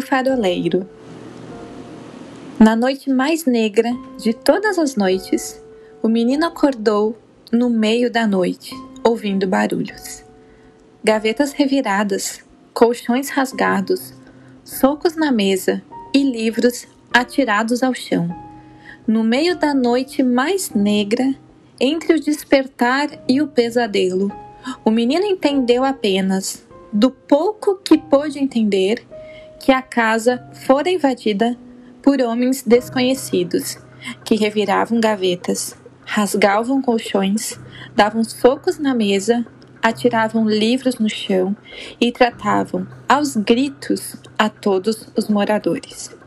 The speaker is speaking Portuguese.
faroleiro. Na noite mais negra de todas as noites, o menino acordou no meio da noite, ouvindo barulhos. Gavetas reviradas, colchões rasgados, socos na mesa e livros atirados ao chão. No meio da noite mais negra, entre o despertar e o pesadelo, o menino entendeu apenas, do pouco que pôde entender, que a casa fora invadida por homens desconhecidos, que reviravam gavetas, rasgavam colchões, davam socos na mesa, atiravam livros no chão e tratavam aos gritos a todos os moradores.